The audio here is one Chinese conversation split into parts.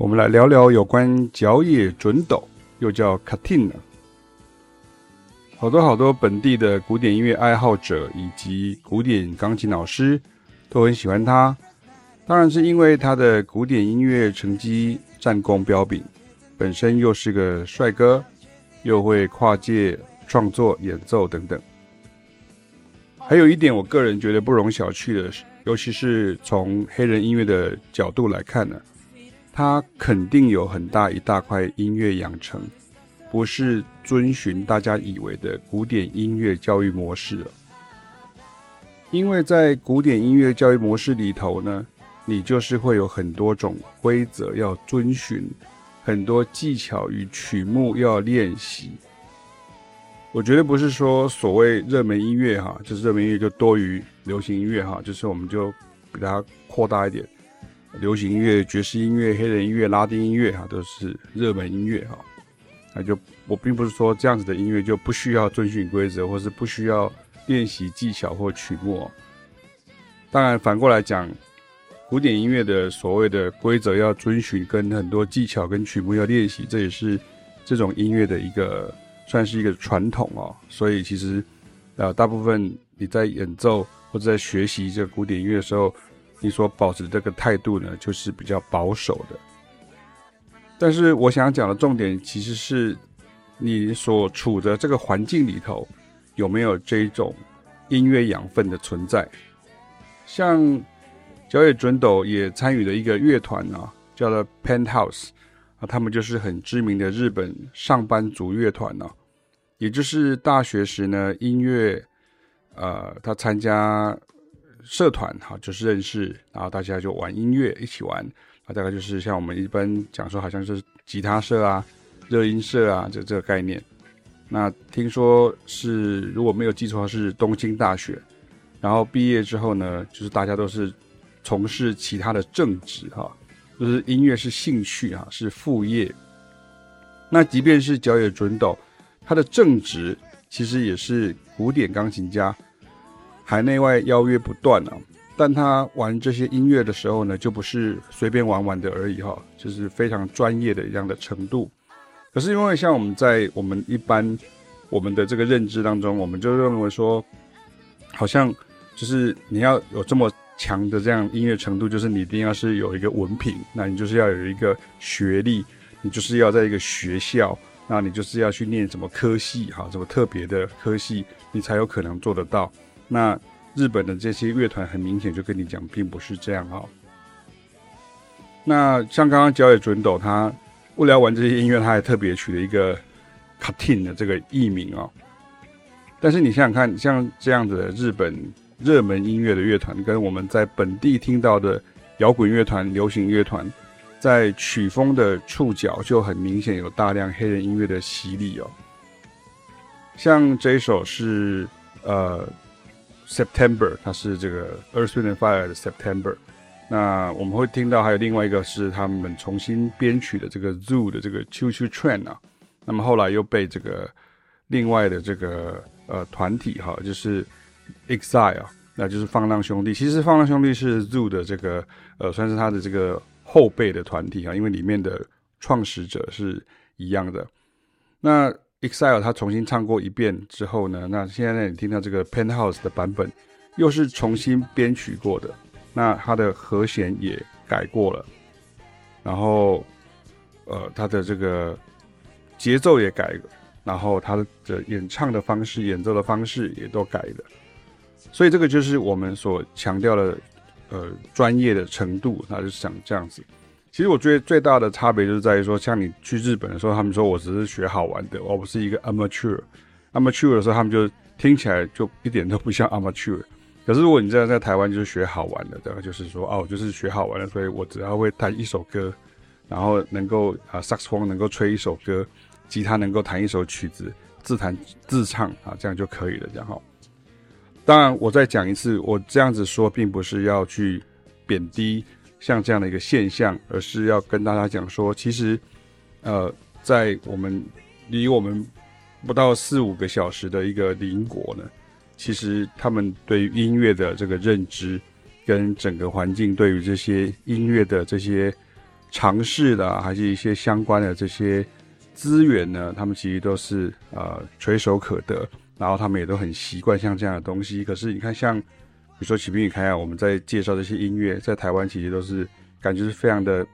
我们来聊聊有关角野准斗，又叫 Katina。好多好多本地的古典音乐爱好者以及古典钢琴老师都很喜欢他，当然是因为他的古典音乐成绩战功彪炳，本身又是个帅哥，又会跨界创作演奏等等。还有一点，我个人觉得不容小觑的，尤其是从黑人音乐的角度来看呢，他肯定有很大一大块音乐养成。不是遵循大家以为的古典音乐教育模式，因为在古典音乐教育模式里头呢，你就是会有很多种规则要遵循，很多技巧与曲目要练习。我觉得不是说所谓热门音乐哈，就是热门音乐就多于流行音乐哈，就是我们就给它扩大一点，流行音乐、爵士音乐、黑人音乐、拉丁音乐哈，都是热门音乐哈。那就我并不是说这样子的音乐就不需要遵循规则，或是不需要练习技巧或曲目。当然，反过来讲，古典音乐的所谓的规则要遵循，跟很多技巧跟曲目要练习，这也是这种音乐的一个算是一个传统哦。所以其实，呃，大部分你在演奏或者在学习这个古典音乐的时候，你所保持的这个态度呢，就是比较保守的。但是我想讲的重点，其实是你所处的这个环境里头有没有这种音乐养分的存在。像小野准斗也参与了一个乐团啊，叫做 Penthouse 啊，他们就是很知名的日本上班族乐团呢，也就是大学时呢音乐，呃，他参加社团哈，就是认识，然后大家就玩音乐，一起玩。啊大概就是像我们一般讲说，好像是吉他社啊、热音社啊，这这个概念。那听说是如果没有记错，是东京大学。然后毕业之后呢，就是大家都是从事其他的正职哈，就是音乐是兴趣哈，是副业。那即便是角野准斗，他的正职其实也是古典钢琴家，海内外邀约不断啊。但他玩这些音乐的时候呢，就不是随便玩玩的而已哈，就是非常专业的一样的程度。可是因为像我们在我们一般我们的这个认知当中，我们就认为说，好像就是你要有这么强的这样音乐程度，就是你一定要是有一个文凭，那你就是要有一个学历，你就是要在一个学校，那你就是要去念什么科系哈，什么特别的科系，你才有可能做得到。那日本的这些乐团很明显就跟你讲，并不是这样哈。那像刚刚角野准斗，他为了玩这些音乐，他还特别取了一个 “Katin” 的这个艺名哦。但是你想想看，像这样子的日本热门音乐的乐团，跟我们在本地听到的摇滚乐团、流行乐团，在曲风的触角就很明显有大量黑人音乐的洗礼哦。像这一首是呃。September，它是这个 Earth, Wind and Fire 的 September。那我们会听到还有另外一个是他们重新编曲的这个 Zoo 的这个 Choo Choo Train 啊。那么后来又被这个另外的这个呃团体哈，就是 Exile，那就是放浪兄弟。其实放浪兄弟是 Zoo 的这个呃算是他的这个后辈的团体啊，因为里面的创始者是一样的。那 Excel 他重新唱过一遍之后呢，那现在，你听到这个 Penthouse 的版本，又是重新编曲过的，那它的和弦也改过了，然后呃，它的这个节奏也改了，然后它的演唱的方式、演奏的方式也都改了，所以这个就是我们所强调的呃专业的程度，那就是想这样子。其实我觉得最大的差别就是在于说，像你去日本的时候，他们说我只是学好玩的，我不是一个 amateur。amateur 的时候，他们就听起来就一点都不像 amateur。可是如果你这样在台湾就是学好玩的，对吧？就是说，哦，我就是学好玩的，所以我只要会弹一首歌，然后能够啊，萨克斯风能够吹一首歌，吉他能够弹一首曲子，自弹自唱啊，这样就可以了，这样哈。当然，我再讲一次，我这样子说并不是要去贬低。像这样的一个现象，而是要跟大家讲说，其实，呃，在我们离我们不到四五个小时的一个邻国呢，其实他们对于音乐的这个认知，跟整个环境对于这些音乐的这些尝试的，还是一些相关的这些资源呢，他们其实都是呃垂手可得，然后他们也都很习惯像这样的东西。可是你看，像比如说启斌与凯雅，我们在介绍这些音乐，在台湾其实都是感觉是非常的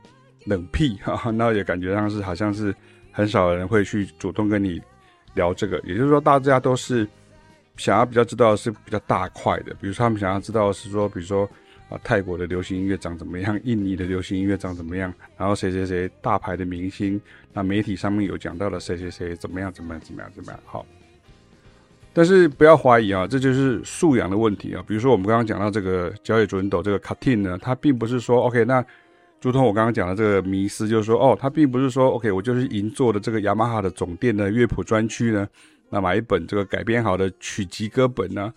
冷僻哈，那也感觉上是好像是很少人会去主动跟你聊这个。也就是说，大家都是想要比较知道的是比较大块的，比如说他们想要知道是说，比如说。啊，泰国的流行音乐长怎么样？印尼的流行音乐长怎么样？然后谁谁谁大牌的明星，那媒体上面有讲到了谁谁谁怎么样？怎么样？怎么样？怎么样？好，但是不要怀疑啊，这就是素养的问题啊。比如说我们刚刚讲到这个角野准斗这个卡汀呢，它并不是说 OK，那如同我刚刚讲的这个迷思，就是说哦，它并不是说 OK，我就是银座的这个雅马哈的总店的乐谱专区呢，那买一本这个改编好的曲集歌本呢。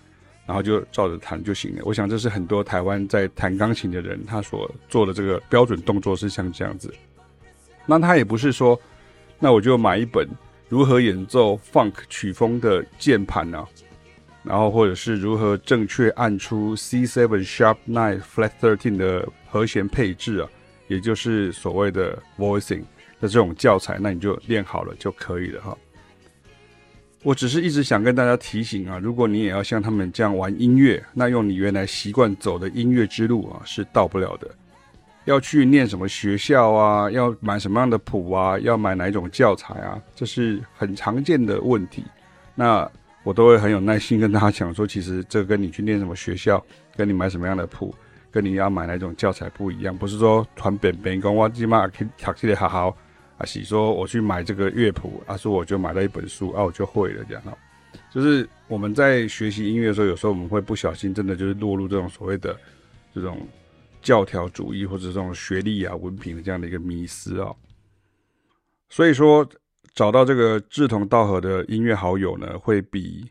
然后就照着弹就行了。我想这是很多台湾在弹钢琴的人他所做的这个标准动作是像这样子。那他也不是说，那我就买一本如何演奏 funk 曲风的键盘啊，然后或者是如何正确按出 C7 sharp nine flat thirteen 的和弦配置啊，也就是所谓的 voicing 的这种教材，那你就练好了就可以了哈。我只是一直想跟大家提醒啊，如果你也要像他们这样玩音乐，那用你原来习惯走的音乐之路啊，是到不了的。要去念什么学校啊？要买什么样的谱啊？要买哪一种教材啊？这是很常见的问题。那我都会很有耐心跟大家讲说，其实这跟你去念什么学校，跟你买什么样的谱，跟你要买哪种教材不一样。不是说传本本跟我起码可以学起来好好。啊，是说我去买这个乐谱，啊，说我就买了一本书，啊，我就会了，这样。就是我们在学习音乐的时候，有时候我们会不小心，真的就是落入这种所谓的这种教条主义或者这种学历啊、文凭的这样的一个迷思啊。所以说，找到这个志同道合的音乐好友呢，会比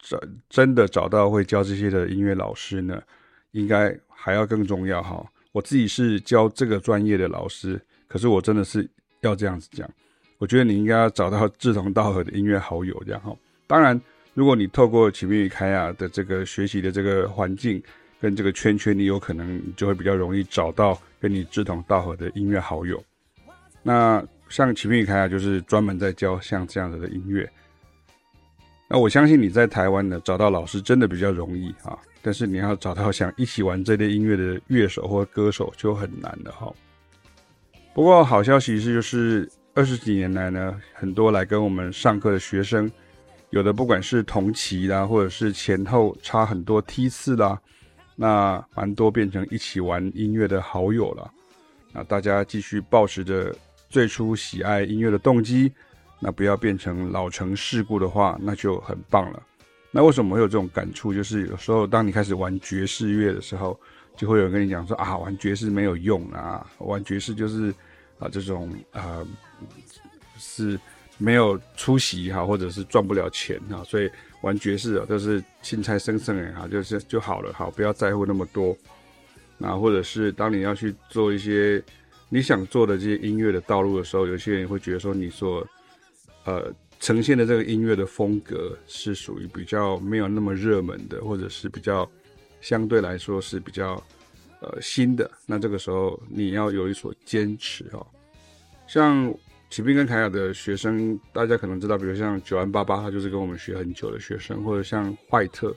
真真的找到会教这些的音乐老师呢，应该还要更重要哈。我自己是教这个专业的老师。可是我真的是要这样子讲，我觉得你应该要找到志同道合的音乐好友，这样哈。当然，如果你透过启明与凯雅的这个学习的这个环境跟这个圈圈，你有可能就会比较容易找到跟你志同道合的音乐好友。那像启明与凯雅就是专门在教像这样子的音乐。那我相信你在台湾呢找到老师真的比较容易啊，但是你要找到想一起玩这类音乐的乐手或歌手就很难了哈。不过好消息是，就是二十几年来呢，很多来跟我们上课的学生，有的不管是同期啦，或者是前后差很多梯次啦，那蛮多变成一起玩音乐的好友了。那大家继续保持着最初喜爱音乐的动机，那不要变成老成世故的话，那就很棒了。那为什么会有这种感触？就是有时候当你开始玩爵士乐的时候，就会有人跟你讲说啊，玩爵士没有用啊，玩爵士就是。啊，这种啊是没有出席哈，或者是赚不了钱哈，所以玩爵士啊都是青菜生生哎哈，就是就好了，好，不要在乎那么多。那或者是当你要去做一些你想做的这些音乐的道路的时候，有些人会觉得说你所呃呈现的这个音乐的风格是属于比较没有那么热门的，或者是比较相对来说是比较。呃，新的那这个时候你要有一所坚持、哦，像启斌跟凯雅的学生，大家可能知道，比如像九安八八，他就是跟我们学很久的学生，或者像坏特，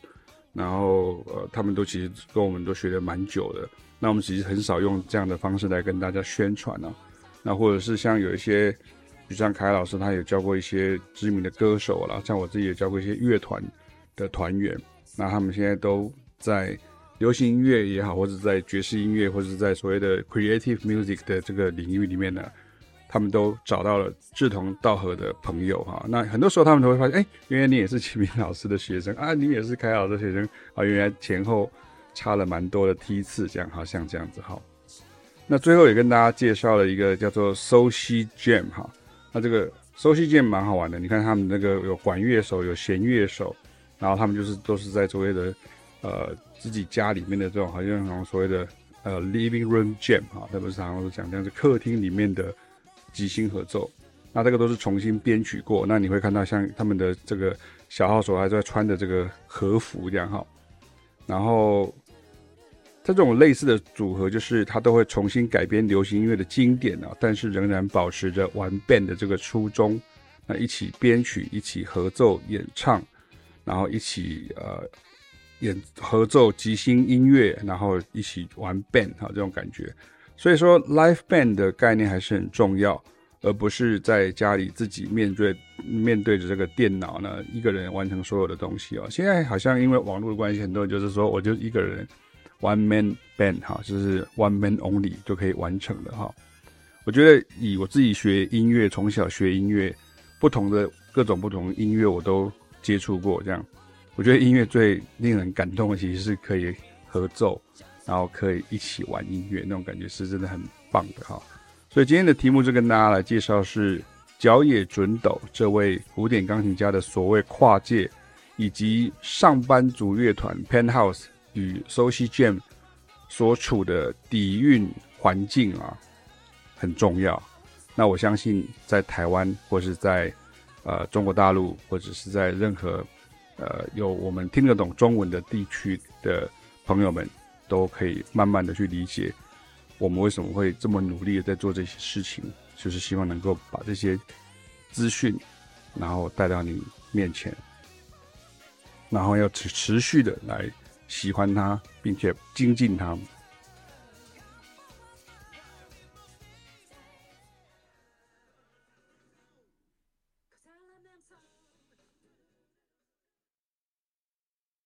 然后呃，他们都其实跟我们都学的蛮久的。那我们其实很少用这样的方式来跟大家宣传呢、那或者是像有一些，比如像凯老师，他有教过一些知名的歌手啦，像我自己也教过一些乐团的团员，那他们现在都在。流行音乐也好，或者在爵士音乐，或者在所谓的 creative music 的这个领域里面呢，他们都找到了志同道合的朋友哈。那很多时候他们都会发现，哎、原来你也是启明老师的学生啊，你也是凯老师的学生啊，原来前后差了蛮多的梯次，这样好像这样子哈。那最后也跟大家介绍了一个叫做 Soci Jam 哈。那这个 Soci Jam 蛮好玩的，你看他们那个有管乐手，有弦乐手，然后他们就是都是在所谓的呃。自己家里面的这种，好像所谓的呃 living room jam 哈，特别是常常都讲这样子，客厅里面的即兴合奏，那这个都是重新编曲过。那你会看到像他们的这个小号手还在穿的这个和服这样哈，然后这种类似的组合，就是他都会重新改编流行音乐的经典啊，但是仍然保持着玩 band 的这个初衷，那一起编曲，一起合奏演唱，然后一起呃演合奏即兴音乐，然后一起玩 band 哈，这种感觉。所以说，live band 的概念还是很重要，而不是在家里自己面对面对着这个电脑呢，一个人完成所有的东西哦。现在好像因为网络的关系，很多人就是说，我就一个人。One man band 哈，就是 one man only 就可以完成了哈。我觉得以我自己学音乐，从小学音乐，不同的各种不同音乐我都接触过。这样，我觉得音乐最令人感动的，其实是可以合奏，然后可以一起玩音乐，那种感觉是真的很棒的哈。所以今天的题目就跟大家来介绍是角野准斗这位古典钢琴家的所谓跨界，以及上班族乐团 Penthouse。与 Soci Jam 所处的底蕴环境啊，很重要。那我相信，在台湾或是在呃中国大陆，或者是在任何呃有我们听得懂中文的地区的朋友们，都可以慢慢的去理解我们为什么会这么努力的在做这些事情，就是希望能够把这些资讯，然后带到你面前，然后要持持续的来。喜欢它，并且精进它。